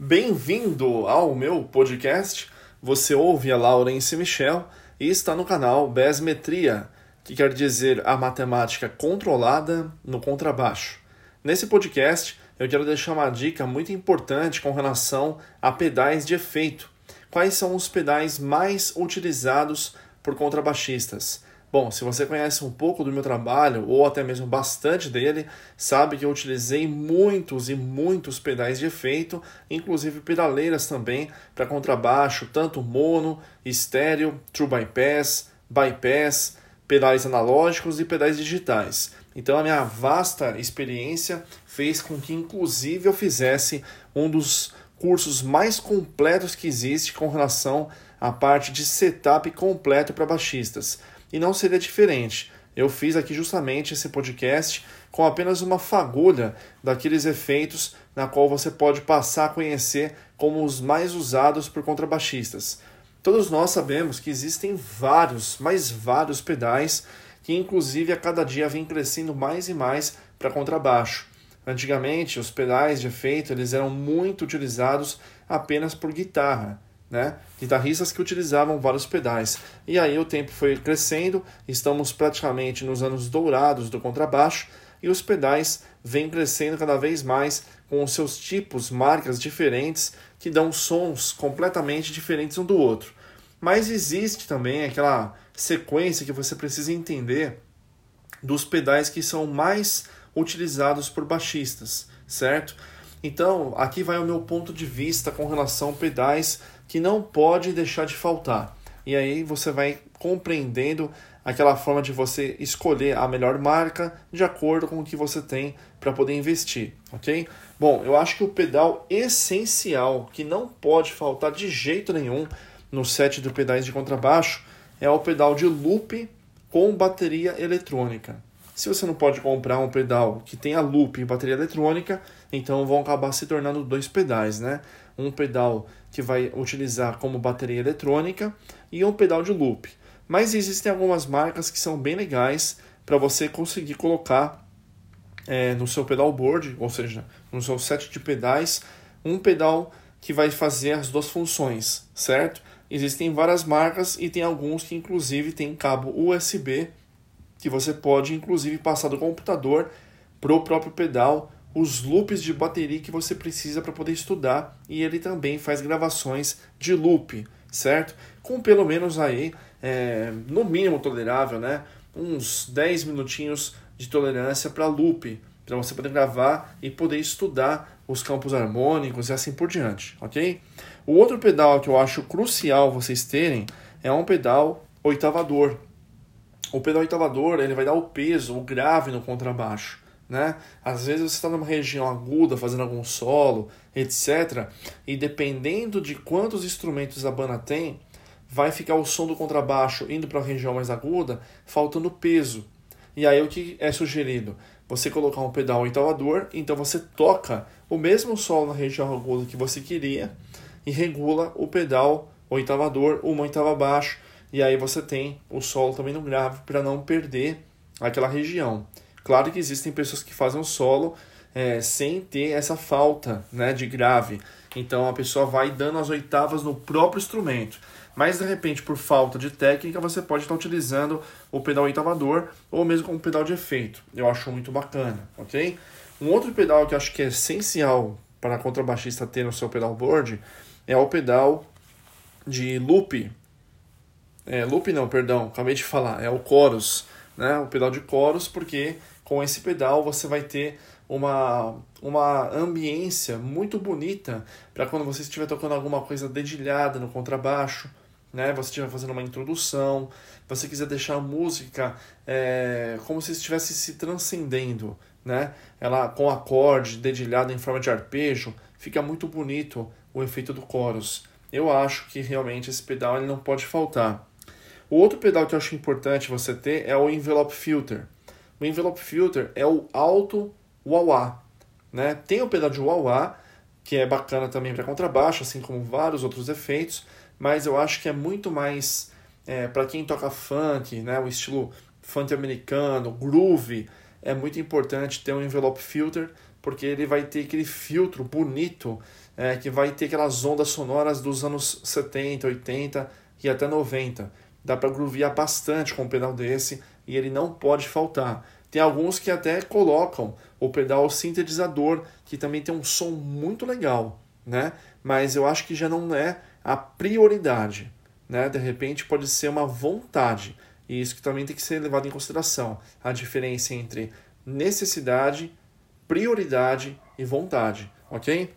Bem-vindo ao meu podcast. Você ouve a Laurence Michel e está no canal Besmetria, que quer dizer a matemática controlada no contrabaixo. Nesse podcast, eu quero deixar uma dica muito importante com relação a pedais de efeito. Quais são os pedais mais utilizados por contrabaixistas? Bom, se você conhece um pouco do meu trabalho, ou até mesmo bastante dele, sabe que eu utilizei muitos e muitos pedais de efeito, inclusive pedaleiras também, para contrabaixo, tanto mono, estéreo, true bypass, bypass, pedais analógicos e pedais digitais. Então a minha vasta experiência fez com que inclusive eu fizesse um dos cursos mais completos que existe com relação à parte de setup completo para baixistas e não seria diferente. Eu fiz aqui justamente esse podcast com apenas uma fagulha daqueles efeitos na qual você pode passar a conhecer como os mais usados por contrabaixistas. Todos nós sabemos que existem vários, mais vários pedais que inclusive a cada dia vem crescendo mais e mais para contrabaixo. Antigamente, os pedais de efeito eles eram muito utilizados apenas por guitarra né? Guitarristas que utilizavam vários pedais. E aí o tempo foi crescendo, estamos praticamente nos anos dourados do contrabaixo e os pedais vêm crescendo cada vez mais com os seus tipos, marcas diferentes que dão sons completamente diferentes um do outro. Mas existe também aquela sequência que você precisa entender dos pedais que são mais utilizados por baixistas, certo? Então, aqui vai o meu ponto de vista com relação a pedais que não pode deixar de faltar. E aí você vai compreendendo aquela forma de você escolher a melhor marca de acordo com o que você tem para poder investir, ok? Bom, eu acho que o pedal essencial que não pode faltar de jeito nenhum no set de pedais de contrabaixo é o pedal de loop com bateria eletrônica. Se você não pode comprar um pedal que tenha loop e bateria eletrônica, então vão acabar se tornando dois pedais, né? Um pedal que vai utilizar como bateria eletrônica e um pedal de loop. Mas existem algumas marcas que são bem legais para você conseguir colocar é, no seu pedalboard, ou seja, no seu set de pedais, um pedal que vai fazer as duas funções, certo? Existem várias marcas e tem alguns que inclusive tem cabo USB que você pode inclusive passar do computador para o próprio pedal os loops de bateria que você precisa para poder estudar e ele também faz gravações de loop, certo? Com pelo menos aí, é, no mínimo tolerável, né? Uns 10 minutinhos de tolerância para loop, para você poder gravar e poder estudar os campos harmônicos e assim por diante, ok? O outro pedal que eu acho crucial vocês terem é um pedal oitavador, o pedal oitavador ele vai dar o peso, o grave no contrabaixo. Né? Às vezes você está numa região aguda fazendo algum solo, etc. E dependendo de quantos instrumentos a banda tem, vai ficar o som do contrabaixo indo para a região mais aguda, faltando peso. E aí o que é sugerido? Você colocar um pedal oitavador, então você toca o mesmo solo na região aguda que você queria e regula o pedal oitavador, uma oitava abaixo, e aí você tem o solo também no grave para não perder aquela região. Claro que existem pessoas que fazem o solo é, sem ter essa falta né, de grave. Então a pessoa vai dando as oitavas no próprio instrumento. Mas de repente, por falta de técnica, você pode estar utilizando o pedal oitavador ou mesmo com o pedal de efeito. Eu acho muito bacana, ok? Um outro pedal que eu acho que é essencial para contrabaixista ter no seu pedalboard é o pedal de loop, é, loop não, perdão, acabei de falar, é o chorus, né? O pedal de chorus, porque com esse pedal você vai ter uma, uma ambiência muito bonita para quando você estiver tocando alguma coisa dedilhada no contrabaixo, né? Você estiver fazendo uma introdução, você quiser deixar a música é, como se estivesse se transcendendo, né? Ela com acorde dedilhado em forma de arpejo, fica muito bonito o efeito do chorus. Eu acho que realmente esse pedal ele não pode faltar. O outro pedal que eu acho importante você ter é o envelope filter. O envelope filter é o alto wah-wah. Né? Tem o pedal de wah-wah, que é bacana também para contrabaixo, assim como vários outros efeitos, mas eu acho que é muito mais é, para quem toca funk, né? o estilo funk americano, groove, é muito importante ter um envelope filter porque ele vai ter aquele filtro bonito é, que vai ter aquelas ondas sonoras dos anos 70, 80 e até 90. Dá para groovear bastante com um pedal desse e ele não pode faltar. Tem alguns que até colocam o pedal sintetizador, que também tem um som muito legal, né? Mas eu acho que já não é a prioridade, né? De repente pode ser uma vontade. E isso que também tem que ser levado em consideração. A diferença entre necessidade, prioridade e vontade, ok?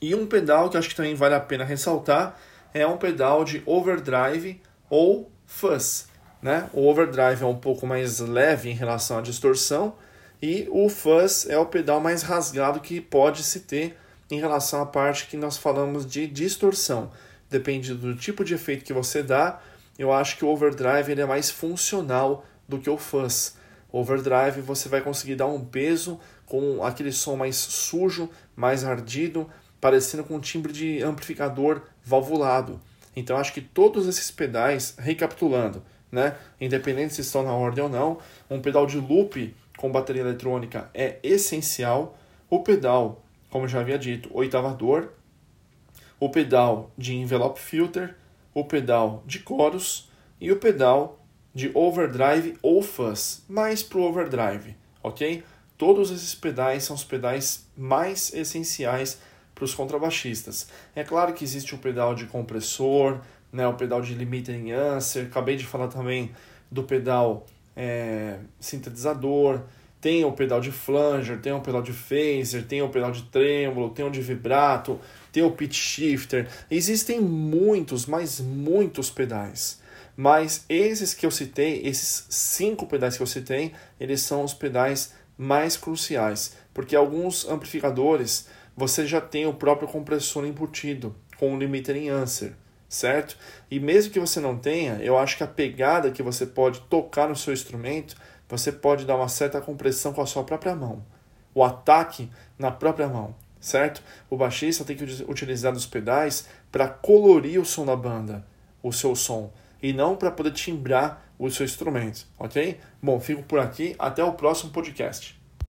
E um pedal que acho que também vale a pena ressaltar é um pedal de overdrive ou fuzz. Né? O overdrive é um pouco mais leve em relação à distorção e o fuzz é o pedal mais rasgado que pode se ter em relação à parte que nós falamos de distorção. Depende do tipo de efeito que você dá, eu acho que o overdrive ele é mais funcional do que o fuzz. Overdrive você vai conseguir dar um peso com aquele som mais sujo, mais ardido, parecendo com um timbre de amplificador valvulado. Então acho que todos esses pedais, recapitulando, né, independente se estão na ordem ou não, um pedal de loop com bateria eletrônica é essencial. O pedal, como já havia dito, oitavador, o pedal de envelope filter, o pedal de coros e o pedal de overdrive ou fuzz, mais para o overdrive, ok? Todos esses pedais são os pedais mais essenciais para os contrabaixistas. É claro que existe o pedal de compressor, né, o pedal de limiting answer, acabei de falar também do pedal é, sintetizador, tem o pedal de flanger, tem o pedal de phaser, tem o pedal de trêmulo, tem o de vibrato, tem o pitch shifter. Existem muitos, mas muitos pedais. Mas esses que eu citei, esses cinco pedais que eu citei, eles são os pedais mais cruciais, porque alguns amplificadores você já tem o próprio compressor embutido com o limiter em answer, certo? E mesmo que você não tenha, eu acho que a pegada que você pode tocar no seu instrumento, você pode dar uma certa compressão com a sua própria mão. O ataque na própria mão, certo? O baixista tem que utilizar os pedais para colorir o som da banda, o seu som, e não para poder timbrar o seu instrumento, ok? Bom, fico por aqui, até o próximo podcast.